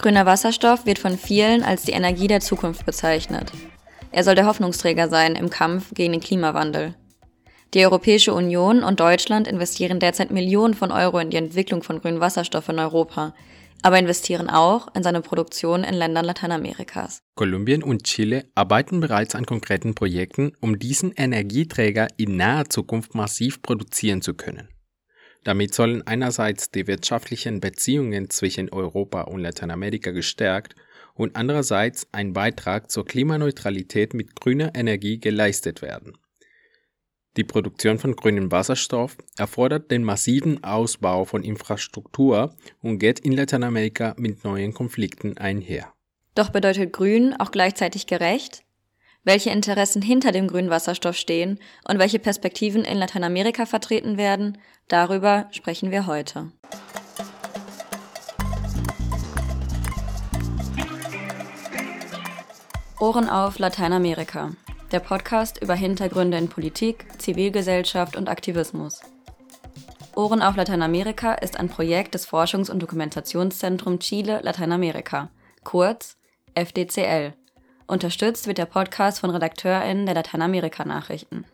Grüner Wasserstoff wird von vielen als die Energie der Zukunft bezeichnet. Er soll der Hoffnungsträger sein im Kampf gegen den Klimawandel. Die Europäische Union und Deutschland investieren derzeit Millionen von Euro in die Entwicklung von grünem Wasserstoff in Europa, aber investieren auch in seine Produktion in Ländern Lateinamerikas. Kolumbien und Chile arbeiten bereits an konkreten Projekten, um diesen Energieträger in naher Zukunft massiv produzieren zu können. Damit sollen einerseits die wirtschaftlichen Beziehungen zwischen Europa und Lateinamerika gestärkt und andererseits ein Beitrag zur Klimaneutralität mit grüner Energie geleistet werden. Die Produktion von grünem Wasserstoff erfordert den massiven Ausbau von Infrastruktur und geht in Lateinamerika mit neuen Konflikten einher. Doch bedeutet grün auch gleichzeitig gerecht? Welche Interessen hinter dem grünen Wasserstoff stehen und welche Perspektiven in Lateinamerika vertreten werden, darüber sprechen wir heute. Ohren auf Lateinamerika der Podcast über Hintergründe in Politik, Zivilgesellschaft und Aktivismus. Ohren auf Lateinamerika ist ein Projekt des Forschungs- und Dokumentationszentrums Chile Lateinamerika, kurz FDCL. Unterstützt wird der Podcast von RedakteurInnen der Lateinamerika-Nachrichten.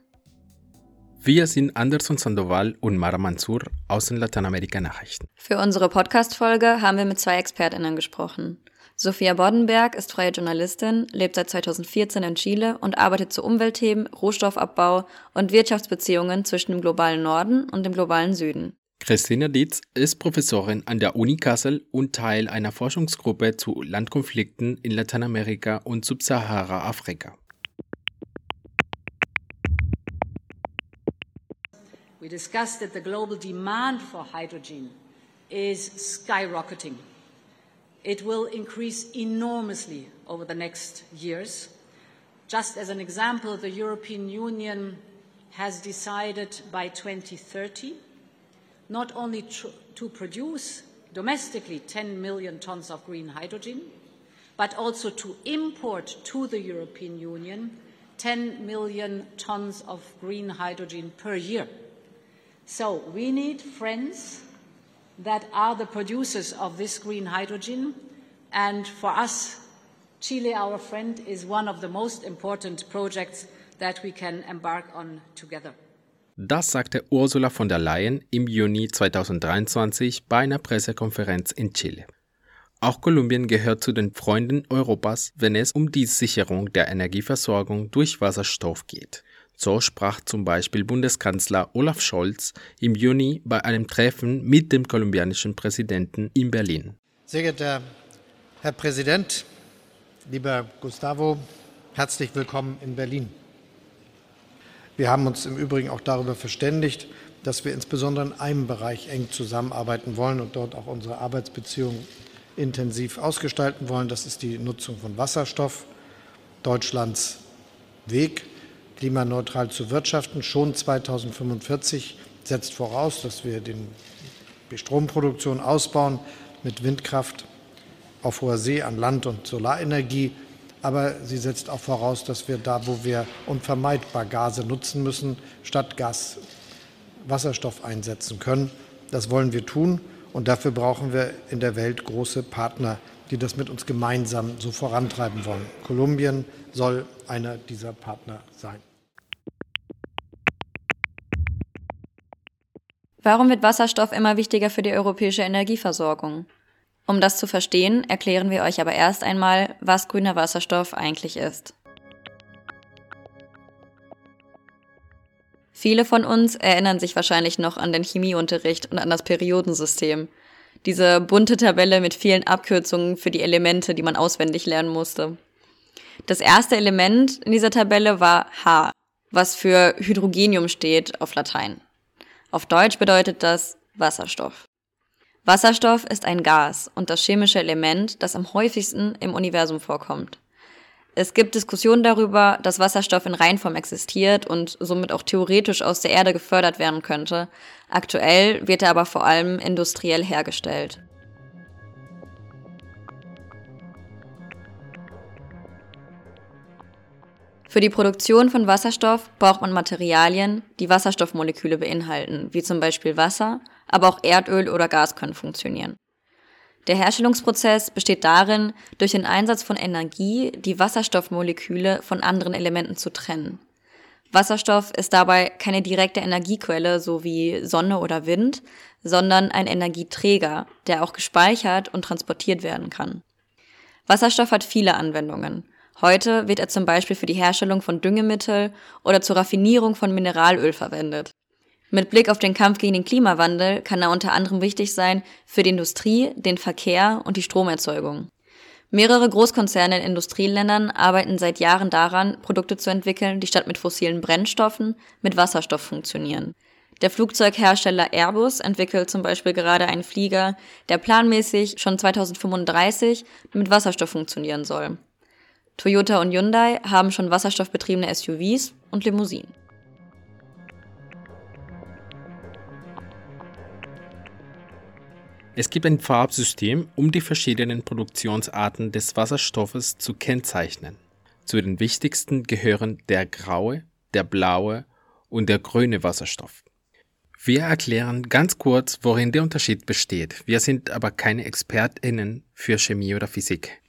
Wir sind Anderson Sandoval und Mara Mansur aus den Lateinamerika-Nachrichten. Für unsere Podcast-Folge haben wir mit zwei ExpertInnen gesprochen. Sophia Boddenberg ist freie Journalistin, lebt seit 2014 in Chile und arbeitet zu Umweltthemen, Rohstoffabbau und Wirtschaftsbeziehungen zwischen dem globalen Norden und dem globalen Süden. Christina Dietz ist Professorin an der Uni Kassel und Teil einer Forschungsgruppe zu Landkonflikten in Lateinamerika und Subsahara-Afrika. We discussed that the global demand for hydrogen is skyrocketing. It will increase enormously over the next years. Just as an example, the European Union has decided by 2030 not only to produce domestically 10 million tons of green hydrogen, but also to import to the European Union 10 million tons of green hydrogen per year. So we need friends that are the producers of this green hydrogen. And for us, Chile, our friend, is one of the most important projects that we can embark on together. Das sagte Ursula von der Leyen im Juni 2023 bei einer Pressekonferenz in Chile. Auch Kolumbien gehört zu den Freunden Europas, wenn es um die Sicherung der Energieversorgung durch Wasserstoff geht. So sprach zum Beispiel Bundeskanzler Olaf Scholz im Juni bei einem Treffen mit dem kolumbianischen Präsidenten in Berlin. Sehr geehrter Herr Präsident, lieber Gustavo, herzlich willkommen in Berlin. Wir haben uns im Übrigen auch darüber verständigt, dass wir insbesondere in einem Bereich eng zusammenarbeiten wollen und dort auch unsere Arbeitsbeziehungen intensiv ausgestalten wollen. Das ist die Nutzung von Wasserstoff, Deutschlands Weg klimaneutral zu wirtschaften, schon 2045, setzt voraus, dass wir den, die Stromproduktion ausbauen mit Windkraft auf hoher See, an Land und Solarenergie. Aber sie setzt auch voraus, dass wir da, wo wir unvermeidbar Gase nutzen müssen, statt Gas Wasserstoff einsetzen können. Das wollen wir tun. Und dafür brauchen wir in der Welt große Partner, die das mit uns gemeinsam so vorantreiben wollen. Kolumbien soll einer dieser Partner sein. Warum wird Wasserstoff immer wichtiger für die europäische Energieversorgung? Um das zu verstehen, erklären wir euch aber erst einmal, was grüner Wasserstoff eigentlich ist. Viele von uns erinnern sich wahrscheinlich noch an den Chemieunterricht und an das Periodensystem. Diese bunte Tabelle mit vielen Abkürzungen für die Elemente, die man auswendig lernen musste. Das erste Element in dieser Tabelle war H, was für Hydrogenium steht auf Latein. Auf Deutsch bedeutet das Wasserstoff. Wasserstoff ist ein Gas und das chemische Element, das am häufigsten im Universum vorkommt. Es gibt Diskussionen darüber, dass Wasserstoff in Reinform existiert und somit auch theoretisch aus der Erde gefördert werden könnte. Aktuell wird er aber vor allem industriell hergestellt. Für die Produktion von Wasserstoff braucht man Materialien, die Wasserstoffmoleküle beinhalten, wie zum Beispiel Wasser, aber auch Erdöl oder Gas können funktionieren. Der Herstellungsprozess besteht darin, durch den Einsatz von Energie die Wasserstoffmoleküle von anderen Elementen zu trennen. Wasserstoff ist dabei keine direkte Energiequelle, so wie Sonne oder Wind, sondern ein Energieträger, der auch gespeichert und transportiert werden kann. Wasserstoff hat viele Anwendungen. Heute wird er zum Beispiel für die Herstellung von Düngemittel oder zur Raffinierung von Mineralöl verwendet. Mit Blick auf den Kampf gegen den Klimawandel kann er unter anderem wichtig sein für die Industrie, den Verkehr und die Stromerzeugung. Mehrere Großkonzerne in Industrieländern arbeiten seit Jahren daran, Produkte zu entwickeln, die statt mit fossilen Brennstoffen mit Wasserstoff funktionieren. Der Flugzeughersteller Airbus entwickelt zum Beispiel gerade einen Flieger, der planmäßig schon 2035 mit Wasserstoff funktionieren soll. Toyota und Hyundai haben schon wasserstoffbetriebene SUVs und Limousinen. Es gibt ein Farbsystem, um die verschiedenen Produktionsarten des Wasserstoffes zu kennzeichnen. Zu den wichtigsten gehören der graue, der blaue und der grüne Wasserstoff. Wir erklären ganz kurz, worin der Unterschied besteht. Wir sind aber keine Expertinnen für Chemie oder Physik.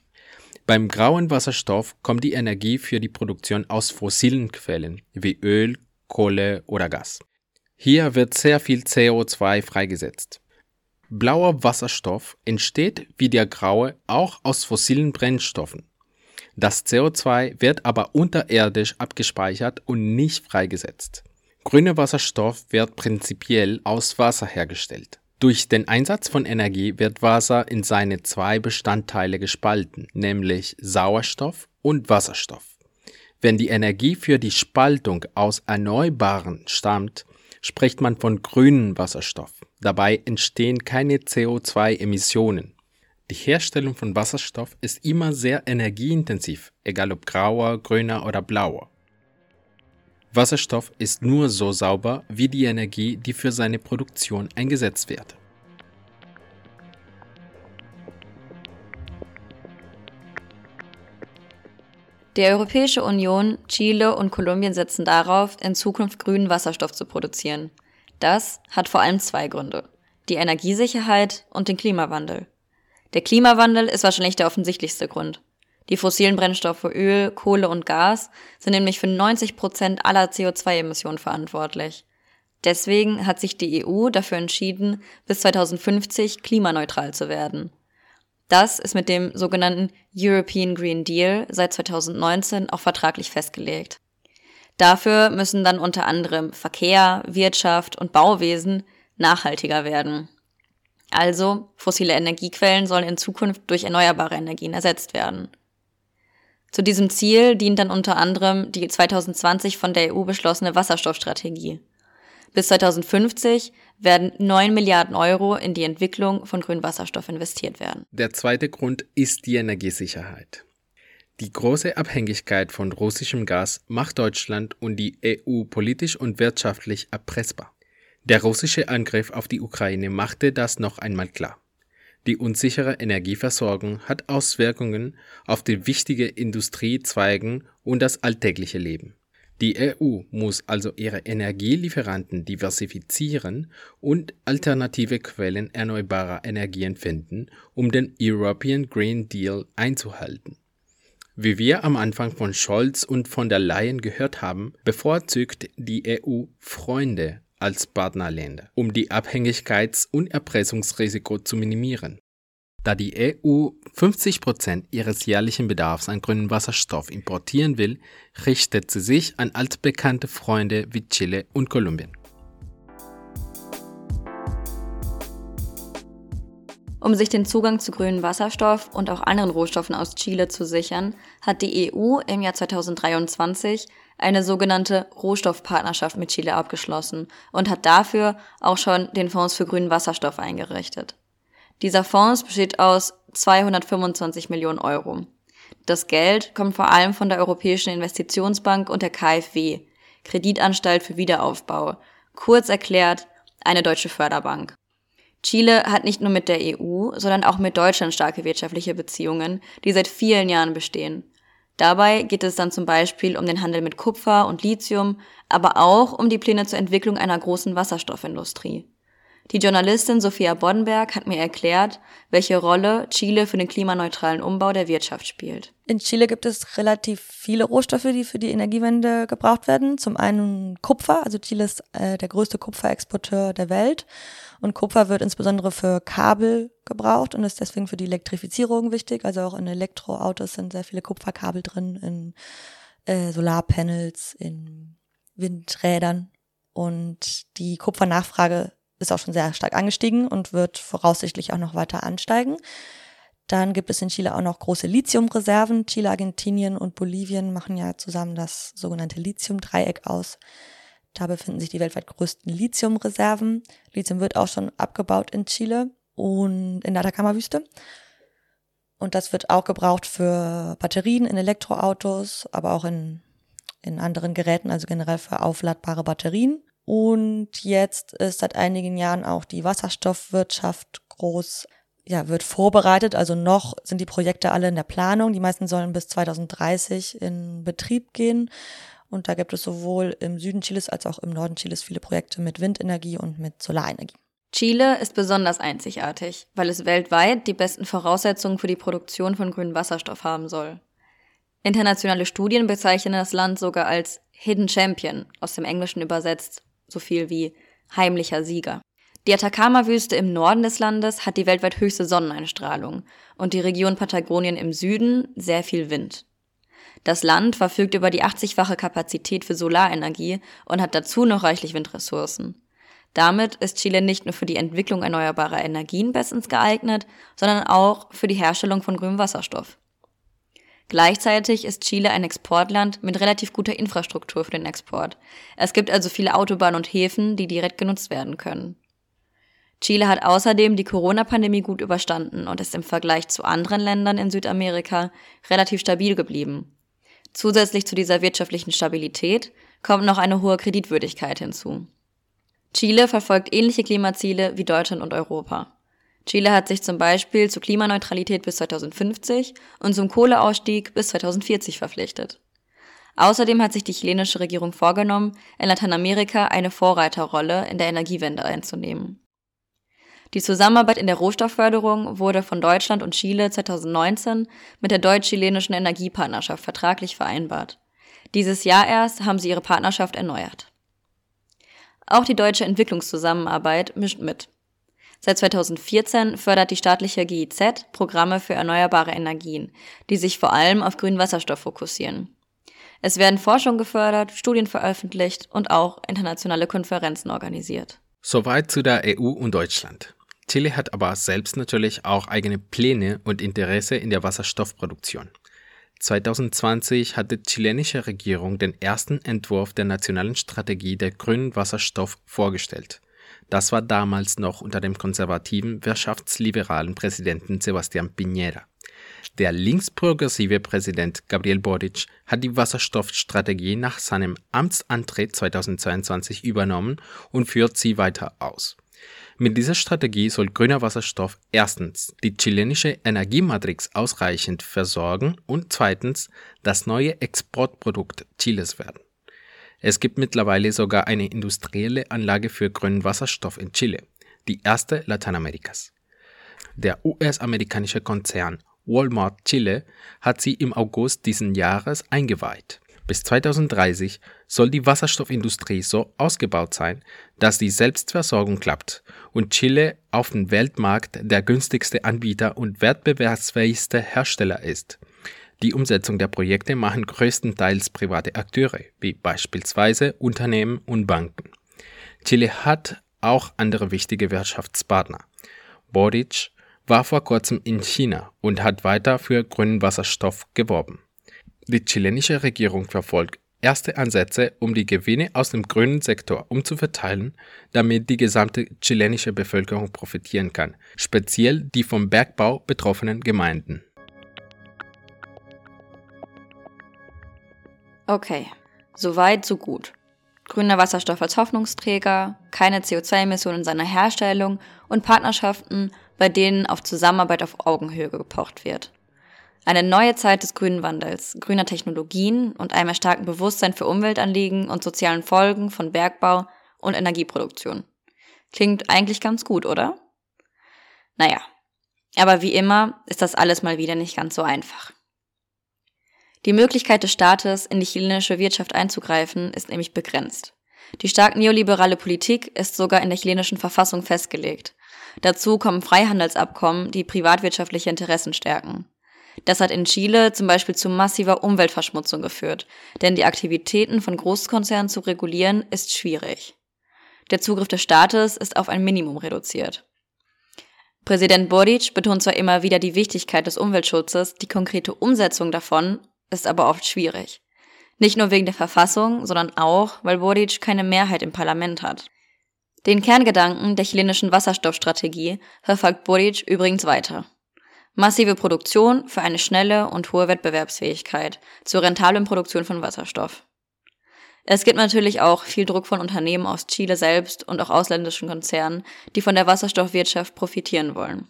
Beim grauen Wasserstoff kommt die Energie für die Produktion aus fossilen Quellen wie Öl, Kohle oder Gas. Hier wird sehr viel CO2 freigesetzt. Blauer Wasserstoff entsteht wie der graue auch aus fossilen Brennstoffen. Das CO2 wird aber unterirdisch abgespeichert und nicht freigesetzt. Grüner Wasserstoff wird prinzipiell aus Wasser hergestellt. Durch den Einsatz von Energie wird Wasser in seine zwei Bestandteile gespalten, nämlich Sauerstoff und Wasserstoff. Wenn die Energie für die Spaltung aus Erneuerbaren stammt, spricht man von grünem Wasserstoff. Dabei entstehen keine CO2-Emissionen. Die Herstellung von Wasserstoff ist immer sehr energieintensiv, egal ob grauer, grüner oder blauer. Wasserstoff ist nur so sauber wie die Energie, die für seine Produktion eingesetzt wird. Die Europäische Union, Chile und Kolumbien setzen darauf, in Zukunft grünen Wasserstoff zu produzieren. Das hat vor allem zwei Gründe. Die Energiesicherheit und den Klimawandel. Der Klimawandel ist wahrscheinlich der offensichtlichste Grund. Die fossilen Brennstoffe Öl, Kohle und Gas sind nämlich für 90 Prozent aller CO2-Emissionen verantwortlich. Deswegen hat sich die EU dafür entschieden, bis 2050 klimaneutral zu werden. Das ist mit dem sogenannten European Green Deal seit 2019 auch vertraglich festgelegt. Dafür müssen dann unter anderem Verkehr, Wirtschaft und Bauwesen nachhaltiger werden. Also fossile Energiequellen sollen in Zukunft durch erneuerbare Energien ersetzt werden. Zu diesem Ziel dient dann unter anderem die 2020 von der EU beschlossene Wasserstoffstrategie. Bis 2050 werden 9 Milliarden Euro in die Entwicklung von grünem Wasserstoff investiert werden. Der zweite Grund ist die Energiesicherheit. Die große Abhängigkeit von russischem Gas macht Deutschland und die EU politisch und wirtschaftlich erpressbar. Der russische Angriff auf die Ukraine machte das noch einmal klar. Die unsichere Energieversorgung hat Auswirkungen auf die wichtigen Industriezweigen und das alltägliche Leben. Die EU muss also ihre Energielieferanten diversifizieren und alternative Quellen erneuerbarer Energien finden, um den European Green Deal einzuhalten. Wie wir am Anfang von Scholz und von der Leyen gehört haben, bevorzugt die EU Freunde als Partnerländer, um die Abhängigkeits- und Erpressungsrisiko zu minimieren. Da die EU 50 Prozent ihres jährlichen Bedarfs an grünem Wasserstoff importieren will, richtet sie sich an altbekannte Freunde wie Chile und Kolumbien. Um sich den Zugang zu grünem Wasserstoff und auch anderen Rohstoffen aus Chile zu sichern, hat die EU im Jahr 2023 eine sogenannte Rohstoffpartnerschaft mit Chile abgeschlossen und hat dafür auch schon den Fonds für grünen Wasserstoff eingerichtet. Dieser Fonds besteht aus 225 Millionen Euro. Das Geld kommt vor allem von der Europäischen Investitionsbank und der KfW, Kreditanstalt für Wiederaufbau, kurz erklärt eine deutsche Förderbank. Chile hat nicht nur mit der EU, sondern auch mit Deutschland starke wirtschaftliche Beziehungen, die seit vielen Jahren bestehen. Dabei geht es dann zum Beispiel um den Handel mit Kupfer und Lithium, aber auch um die Pläne zur Entwicklung einer großen Wasserstoffindustrie. Die Journalistin Sophia Boddenberg hat mir erklärt, welche Rolle Chile für den klimaneutralen Umbau der Wirtschaft spielt. In Chile gibt es relativ viele Rohstoffe, die für die Energiewende gebraucht werden. Zum einen Kupfer, also Chile ist äh, der größte Kupferexporteur der Welt. Und Kupfer wird insbesondere für Kabel gebraucht und ist deswegen für die Elektrifizierung wichtig. Also auch in Elektroautos sind sehr viele Kupferkabel drin, in äh, Solarpanels, in Windrädern. Und die Kupfernachfrage ist auch schon sehr stark angestiegen und wird voraussichtlich auch noch weiter ansteigen. Dann gibt es in Chile auch noch große Lithiumreserven. Chile, Argentinien und Bolivien machen ja zusammen das sogenannte Lithiumdreieck aus. Da befinden sich die weltweit größten Lithiumreserven. Lithium wird auch schon abgebaut in Chile und in der Atacama-Wüste. Und das wird auch gebraucht für Batterien in Elektroautos, aber auch in, in anderen Geräten, also generell für aufladbare Batterien. Und jetzt ist seit einigen Jahren auch die Wasserstoffwirtschaft groß, ja, wird vorbereitet. Also noch sind die Projekte alle in der Planung. Die meisten sollen bis 2030 in Betrieb gehen. Und da gibt es sowohl im Süden Chiles als auch im Norden Chiles viele Projekte mit Windenergie und mit Solarenergie. Chile ist besonders einzigartig, weil es weltweit die besten Voraussetzungen für die Produktion von grünem Wasserstoff haben soll. Internationale Studien bezeichnen das Land sogar als Hidden Champion, aus dem Englischen übersetzt so viel wie heimlicher Sieger. Die Atacama-Wüste im Norden des Landes hat die weltweit höchste Sonneneinstrahlung und die Region Patagonien im Süden sehr viel Wind. Das Land verfügt über die 80-fache Kapazität für Solarenergie und hat dazu noch reichlich Windressourcen. Damit ist Chile nicht nur für die Entwicklung erneuerbarer Energien bestens geeignet, sondern auch für die Herstellung von grünem Wasserstoff. Gleichzeitig ist Chile ein Exportland mit relativ guter Infrastruktur für den Export. Es gibt also viele Autobahnen und Häfen, die direkt genutzt werden können. Chile hat außerdem die Corona-Pandemie gut überstanden und ist im Vergleich zu anderen Ländern in Südamerika relativ stabil geblieben. Zusätzlich zu dieser wirtschaftlichen Stabilität kommt noch eine hohe Kreditwürdigkeit hinzu. Chile verfolgt ähnliche Klimaziele wie Deutschland und Europa. Chile hat sich zum Beispiel zur Klimaneutralität bis 2050 und zum Kohleausstieg bis 2040 verpflichtet. Außerdem hat sich die chilenische Regierung vorgenommen, in Lateinamerika eine Vorreiterrolle in der Energiewende einzunehmen. Die Zusammenarbeit in der Rohstoffförderung wurde von Deutschland und Chile 2019 mit der deutsch-chilenischen Energiepartnerschaft vertraglich vereinbart. Dieses Jahr erst haben sie ihre Partnerschaft erneuert. Auch die deutsche Entwicklungszusammenarbeit mischt mit. Seit 2014 fördert die staatliche GIZ Programme für erneuerbare Energien, die sich vor allem auf grünen Wasserstoff fokussieren. Es werden Forschung gefördert, Studien veröffentlicht und auch internationale Konferenzen organisiert. Soweit zu der EU und Deutschland. Chile hat aber selbst natürlich auch eigene Pläne und Interesse in der Wasserstoffproduktion. 2020 hat die chilenische Regierung den ersten Entwurf der nationalen Strategie der grünen Wasserstoff vorgestellt. Das war damals noch unter dem konservativen, wirtschaftsliberalen Präsidenten Sebastián Piñera. Der linksprogressive Präsident Gabriel Boric hat die Wasserstoffstrategie nach seinem Amtsantritt 2022 übernommen und führt sie weiter aus. Mit dieser Strategie soll grüner Wasserstoff erstens die chilenische Energiematrix ausreichend versorgen und zweitens das neue Exportprodukt Chiles werden. Es gibt mittlerweile sogar eine industrielle Anlage für grünen Wasserstoff in Chile, die erste Lateinamerikas. Der US-amerikanische Konzern Walmart Chile hat sie im August diesen Jahres eingeweiht. Bis 2030 soll die Wasserstoffindustrie so ausgebaut sein, dass die Selbstversorgung klappt und Chile auf dem Weltmarkt der günstigste Anbieter und wettbewerbsfähigste Hersteller ist. Die Umsetzung der Projekte machen größtenteils private Akteure, wie beispielsweise Unternehmen und Banken. Chile hat auch andere wichtige Wirtschaftspartner. Boric war vor kurzem in China und hat weiter für grünen Wasserstoff geworben. Die chilenische Regierung verfolgt erste Ansätze, um die Gewinne aus dem grünen Sektor umzuverteilen, damit die gesamte chilenische Bevölkerung profitieren kann, speziell die vom Bergbau betroffenen Gemeinden. Okay, soweit, so gut. Grüner Wasserstoff als Hoffnungsträger, keine CO2-Emissionen in seiner Herstellung und Partnerschaften, bei denen auf Zusammenarbeit auf Augenhöhe gepocht wird. Eine neue Zeit des grünen Wandels, grüner Technologien und einem erstarkten Bewusstsein für Umweltanliegen und sozialen Folgen von Bergbau und Energieproduktion. Klingt eigentlich ganz gut, oder? Naja, aber wie immer ist das alles mal wieder nicht ganz so einfach. Die Möglichkeit des Staates, in die chilenische Wirtschaft einzugreifen, ist nämlich begrenzt. Die stark neoliberale Politik ist sogar in der chilenischen Verfassung festgelegt. Dazu kommen Freihandelsabkommen, die privatwirtschaftliche Interessen stärken. Das hat in Chile zum Beispiel zu massiver Umweltverschmutzung geführt, denn die Aktivitäten von Großkonzernen zu regulieren ist schwierig. Der Zugriff des Staates ist auf ein Minimum reduziert. Präsident Boric betont zwar immer wieder die Wichtigkeit des Umweltschutzes, die konkrete Umsetzung davon ist aber oft schwierig. Nicht nur wegen der Verfassung, sondern auch, weil Boric keine Mehrheit im Parlament hat. Den Kerngedanken der chilenischen Wasserstoffstrategie verfolgt Boric übrigens weiter. Massive Produktion für eine schnelle und hohe Wettbewerbsfähigkeit zur rentablen Produktion von Wasserstoff. Es gibt natürlich auch viel Druck von Unternehmen aus Chile selbst und auch ausländischen Konzernen, die von der Wasserstoffwirtschaft profitieren wollen.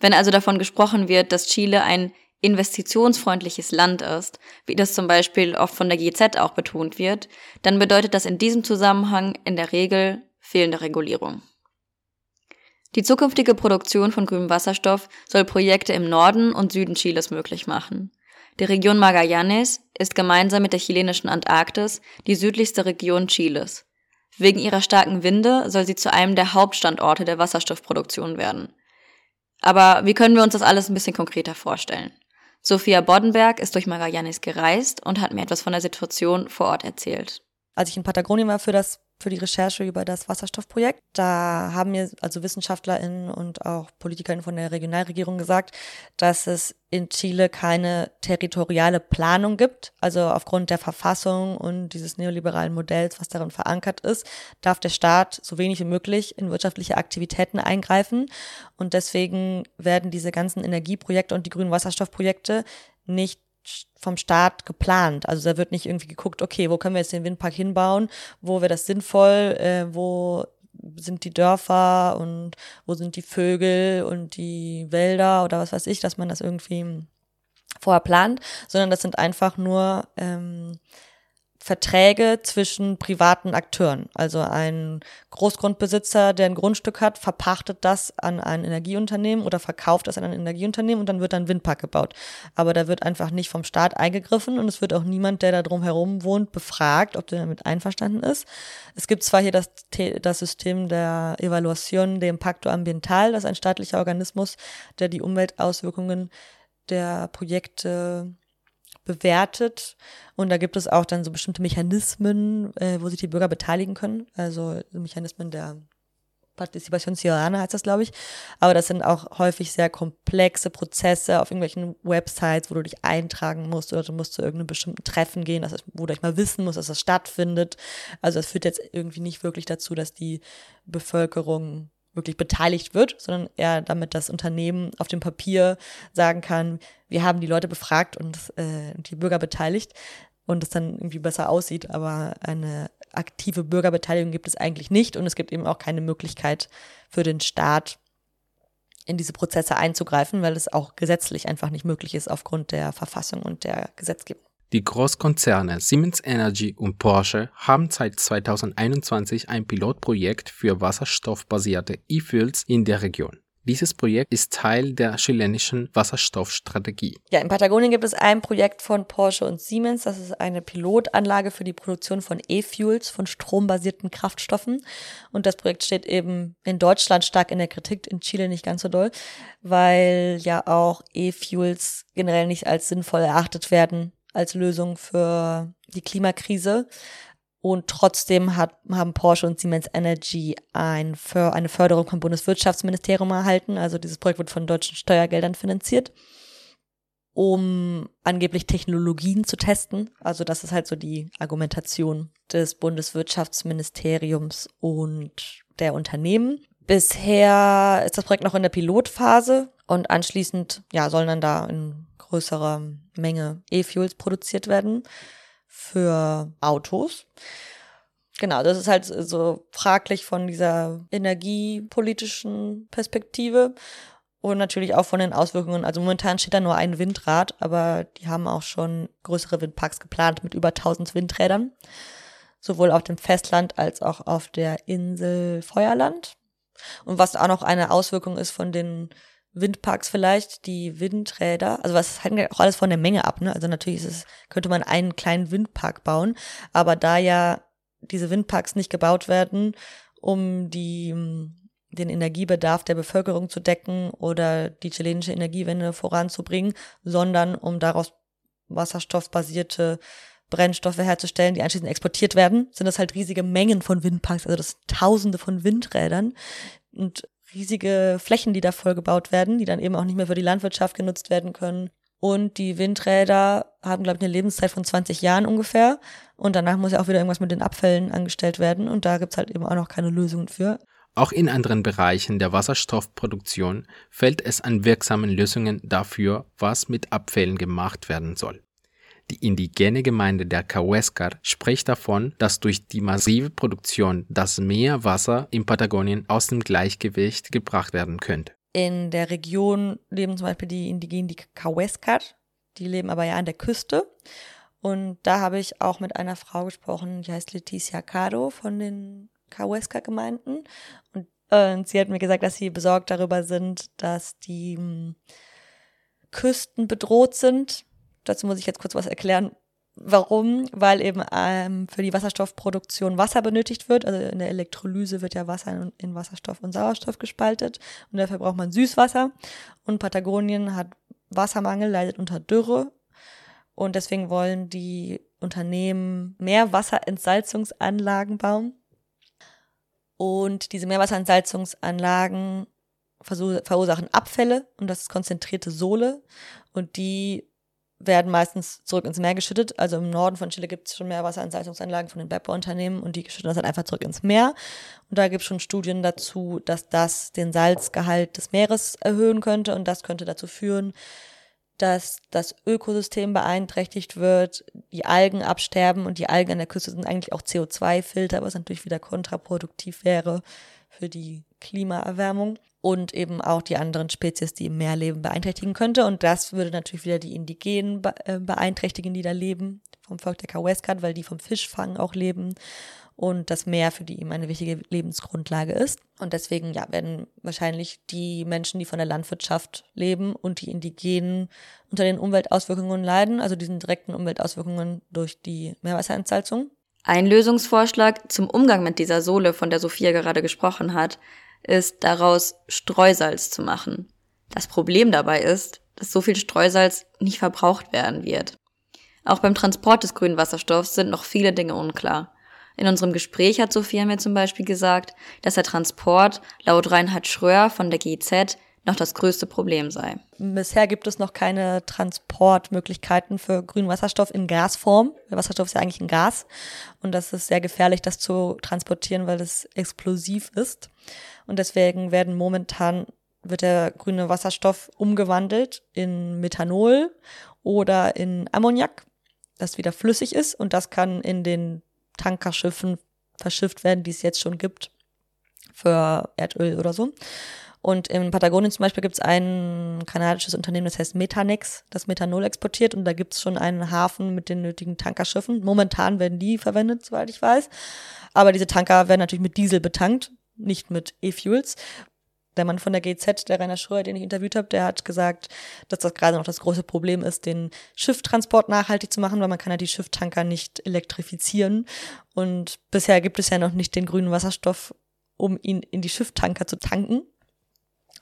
Wenn also davon gesprochen wird, dass Chile ein investitionsfreundliches Land ist, wie das zum Beispiel oft von der GZ auch betont wird, dann bedeutet das in diesem Zusammenhang in der Regel fehlende Regulierung. Die zukünftige Produktion von grünem Wasserstoff soll Projekte im Norden und Süden Chiles möglich machen. Die Region Magallanes ist gemeinsam mit der chilenischen Antarktis die südlichste Region Chiles. Wegen ihrer starken Winde soll sie zu einem der Hauptstandorte der Wasserstoffproduktion werden. Aber wie können wir uns das alles ein bisschen konkreter vorstellen? Sophia Boddenberg ist durch Magallanes gereist und hat mir etwas von der Situation vor Ort erzählt. Als ich in Patagonien war für das für die Recherche über das Wasserstoffprojekt. Da haben mir also WissenschaftlerInnen und auch PolitikerInnen von der Regionalregierung gesagt, dass es in Chile keine territoriale Planung gibt. Also aufgrund der Verfassung und dieses neoliberalen Modells, was darin verankert ist, darf der Staat so wenig wie möglich in wirtschaftliche Aktivitäten eingreifen. Und deswegen werden diese ganzen Energieprojekte und die grünen Wasserstoffprojekte nicht vom Staat geplant. Also da wird nicht irgendwie geguckt, okay, wo können wir jetzt den Windpark hinbauen, wo wäre das sinnvoll, äh, wo sind die Dörfer und wo sind die Vögel und die Wälder oder was weiß ich, dass man das irgendwie vorher plant, sondern das sind einfach nur ähm, Verträge zwischen privaten Akteuren. Also ein Großgrundbesitzer, der ein Grundstück hat, verpachtet das an ein Energieunternehmen oder verkauft das an ein Energieunternehmen und dann wird ein Windpark gebaut. Aber da wird einfach nicht vom Staat eingegriffen und es wird auch niemand, der da drum herum wohnt, befragt, ob der damit einverstanden ist. Es gibt zwar hier das, das System der Evaluation de Impacto Ambiental, das ist ein staatlicher Organismus, der die Umweltauswirkungen der Projekte bewertet. Und da gibt es auch dann so bestimmte Mechanismen, äh, wo sich die Bürger beteiligen können. Also Mechanismen der Partizipation Ciudadana heißt das, glaube ich. Aber das sind auch häufig sehr komplexe Prozesse auf irgendwelchen Websites, wo du dich eintragen musst oder du musst zu irgendeinem bestimmten Treffen gehen, das ist, wo du dich mal wissen musst, dass das stattfindet. Also das führt jetzt irgendwie nicht wirklich dazu, dass die Bevölkerung wirklich beteiligt wird, sondern eher damit das Unternehmen auf dem Papier sagen kann, wir haben die Leute befragt und äh, die Bürger beteiligt und es dann irgendwie besser aussieht. Aber eine aktive Bürgerbeteiligung gibt es eigentlich nicht und es gibt eben auch keine Möglichkeit für den Staat, in diese Prozesse einzugreifen, weil es auch gesetzlich einfach nicht möglich ist aufgrund der Verfassung und der Gesetzgebung. Die Großkonzerne Siemens Energy und Porsche haben seit 2021 ein Pilotprojekt für wasserstoffbasierte E-Fuels in der Region. Dieses Projekt ist Teil der chilenischen Wasserstoffstrategie. Ja, in Patagonien gibt es ein Projekt von Porsche und Siemens. Das ist eine Pilotanlage für die Produktion von E-Fuels, von strombasierten Kraftstoffen. Und das Projekt steht eben in Deutschland stark in der Kritik, in Chile nicht ganz so doll, weil ja auch E-Fuels generell nicht als sinnvoll erachtet werden als Lösung für die Klimakrise. Und trotzdem hat, haben Porsche und Siemens Energy ein, für eine Förderung vom Bundeswirtschaftsministerium erhalten. Also dieses Projekt wird von deutschen Steuergeldern finanziert, um angeblich Technologien zu testen. Also das ist halt so die Argumentation des Bundeswirtschaftsministeriums und der Unternehmen. Bisher ist das Projekt noch in der Pilotphase und anschließend ja, sollen dann da in größerer Menge E-Fuels produziert werden für Autos. Genau, das ist halt so fraglich von dieser energiepolitischen Perspektive und natürlich auch von den Auswirkungen. Also momentan steht da nur ein Windrad, aber die haben auch schon größere Windparks geplant mit über 1000 Windrädern. sowohl auf dem Festland als auch auf der Insel Feuerland. Und was auch noch eine Auswirkung ist von den Windparks vielleicht, die Windräder, also was hängt auch alles von der Menge ab, ne? Also natürlich ist es, könnte man einen kleinen Windpark bauen, aber da ja diese Windparks nicht gebaut werden, um die, den Energiebedarf der Bevölkerung zu decken oder die chilenische Energiewende voranzubringen, sondern um daraus wasserstoffbasierte Brennstoffe herzustellen, die anschließend exportiert werden, sind das halt riesige Mengen von Windparks, also das sind Tausende von Windrädern. Und riesige Flächen, die da vollgebaut werden, die dann eben auch nicht mehr für die Landwirtschaft genutzt werden können. Und die Windräder haben, glaube ich, eine Lebenszeit von 20 Jahren ungefähr. Und danach muss ja auch wieder irgendwas mit den Abfällen angestellt werden. Und da gibt's halt eben auch noch keine Lösungen für. Auch in anderen Bereichen der Wasserstoffproduktion fällt es an wirksamen Lösungen dafür, was mit Abfällen gemacht werden soll. Die indigene Gemeinde der Kaweskar spricht davon, dass durch die massive Produktion das Meerwasser in Patagonien aus dem Gleichgewicht gebracht werden könnte. In der Region leben zum Beispiel die Indigenen, die Kaweskar, die leben aber ja an der Küste. Und da habe ich auch mit einer Frau gesprochen, die heißt Leticia Caro von den Kaweskar-Gemeinden. Und äh, sie hat mir gesagt, dass sie besorgt darüber sind, dass die mh, hm, Küsten bedroht sind Dazu muss ich jetzt kurz was erklären. Warum? Weil eben ähm, für die Wasserstoffproduktion Wasser benötigt wird. Also in der Elektrolyse wird ja Wasser in Wasserstoff und Sauerstoff gespaltet. Und dafür braucht man Süßwasser. Und Patagonien hat Wassermangel, leidet unter Dürre. Und deswegen wollen die Unternehmen mehr Wasserentsalzungsanlagen bauen. Und diese Meerwasserentsalzungsanlagen verursachen Abfälle und das ist konzentrierte Sohle. Und die werden meistens zurück ins Meer geschüttet. Also im Norden von Chile gibt es schon Meerwasserentsalzungsanlagen von den Bergbauunternehmen und die schütten das dann einfach zurück ins Meer. Und da gibt es schon Studien dazu, dass das den Salzgehalt des Meeres erhöhen könnte und das könnte dazu führen, dass das Ökosystem beeinträchtigt wird, die Algen absterben und die Algen an der Küste sind eigentlich auch CO2-Filter, was natürlich wieder kontraproduktiv wäre für die Klimaerwärmung und eben auch die anderen Spezies, die im Meer leben, beeinträchtigen könnte. Und das würde natürlich wieder die Indigenen äh, beeinträchtigen, die da leben, vom Volk der Kaweskat, weil die vom Fischfang auch leben und das Meer für die eben eine wichtige Lebensgrundlage ist. Und deswegen ja, werden wahrscheinlich die Menschen, die von der Landwirtschaft leben und die Indigenen unter den Umweltauswirkungen leiden, also diesen direkten Umweltauswirkungen durch die Meerwasserentsalzung. Ein Lösungsvorschlag zum Umgang mit dieser Sohle, von der Sophia gerade gesprochen hat, ist daraus Streusalz zu machen. Das Problem dabei ist, dass so viel Streusalz nicht verbraucht werden wird. Auch beim Transport des grünen Wasserstoffs sind noch viele Dinge unklar. In unserem Gespräch hat Sophia mir zum Beispiel gesagt, dass der Transport laut Reinhard Schröer von der GZ noch das größte Problem sei. Bisher gibt es noch keine Transportmöglichkeiten für grünen Wasserstoff in Gasform. Wasserstoff ist ja eigentlich ein Gas und das ist sehr gefährlich, das zu transportieren, weil es explosiv ist. Und deswegen werden momentan wird der grüne Wasserstoff umgewandelt in Methanol oder in Ammoniak, das wieder flüssig ist und das kann in den Tankerschiffen verschifft werden, die es jetzt schon gibt für Erdöl oder so. Und in Patagonien zum Beispiel gibt es ein kanadisches Unternehmen, das heißt Metanex, das Methanol exportiert. Und da gibt es schon einen Hafen mit den nötigen Tankerschiffen. Momentan werden die verwendet, soweit ich weiß. Aber diese Tanker werden natürlich mit Diesel betankt nicht mit E-Fuels. Der Mann von der GZ, der Rainer Schröer, den ich interviewt habe, der hat gesagt, dass das gerade noch das große Problem ist, den Schifftransport nachhaltig zu machen, weil man kann ja die Schifftanker nicht elektrifizieren. Und bisher gibt es ja noch nicht den grünen Wasserstoff, um ihn in die Schifftanker zu tanken.